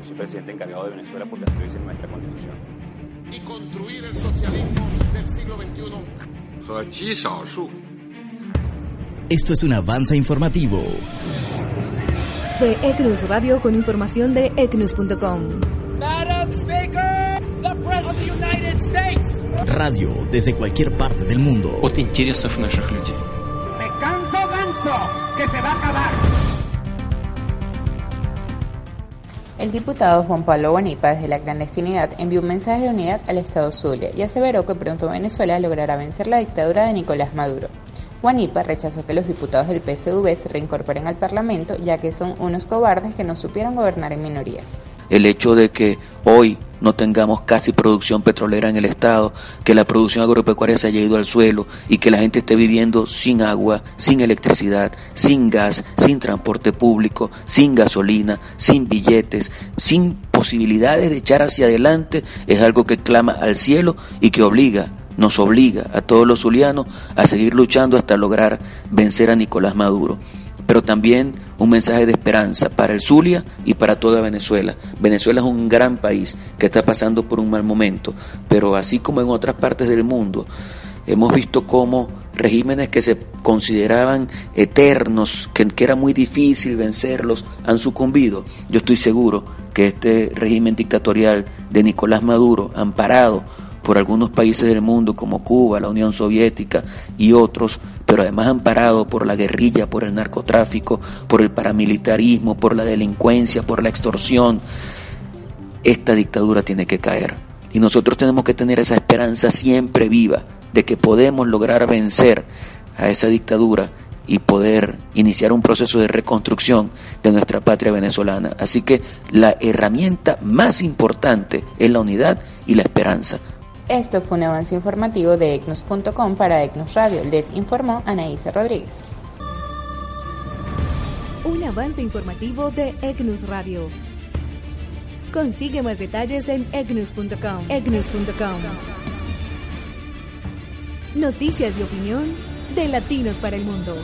Yo soy presidente encargado de Venezuela porque así lo dice nuestra constitución. Y construir el socialismo del siglo XXI. Esto es un avance informativo. De ECNUS Radio con información de ECNUS.com. Madam Speaker, the President of the United States. Radio desde cualquier parte del mundo. от интересов наших людей. Me canso ganso, que se va a acabar. El diputado Juan Pablo Guanipa desde la clandestinidad envió un mensaje de unidad al Estado Zulia y aseveró que pronto Venezuela logrará vencer la dictadura de Nicolás Maduro. Guanipa rechazó que los diputados del PSV se reincorporen al Parlamento ya que son unos cobardes que no supieron gobernar en minoría. el hecho de que hoy no tengamos casi producción petrolera en el estado, que la producción agropecuaria se haya ido al suelo y que la gente esté viviendo sin agua, sin electricidad, sin gas, sin transporte público, sin gasolina, sin billetes, sin posibilidades de echar hacia adelante, es algo que clama al cielo y que obliga nos obliga a todos los zulianos a seguir luchando hasta lograr vencer a Nicolás Maduro pero también un mensaje de esperanza para el Zulia y para toda Venezuela. Venezuela es un gran país que está pasando por un mal momento, pero así como en otras partes del mundo, hemos visto cómo regímenes que se consideraban eternos, que, era muy difícil vencerlos, han sucumbido. Yo estoy seguro que este régimen dictatorial de Nicolás Maduro, amparado por algunos países del mundo como Cuba, la Unión Soviética y otros, pero además amparado por la guerrilla, por el narcotráfico, por el paramilitarismo, por la delincuencia, por la extorsión, esta dictadura tiene que caer. Y nosotros tenemos que tener esa esperanza siempre viva de que podemos lograr vencer a esa dictadura y poder iniciar un proceso de reconstrucción de nuestra patria venezolana. Así que la herramienta más importante es la unidad y la esperanza. Esto fue un avance informativo de ECNUS.com para ECNUS Radio. Les informó Anaísa Rodríguez. Un avance informativo de ECNUS Radio. Consigue más detalles en ECNUS.com. ECNUS.com. Noticias y opinión de Latinos para el Mundo.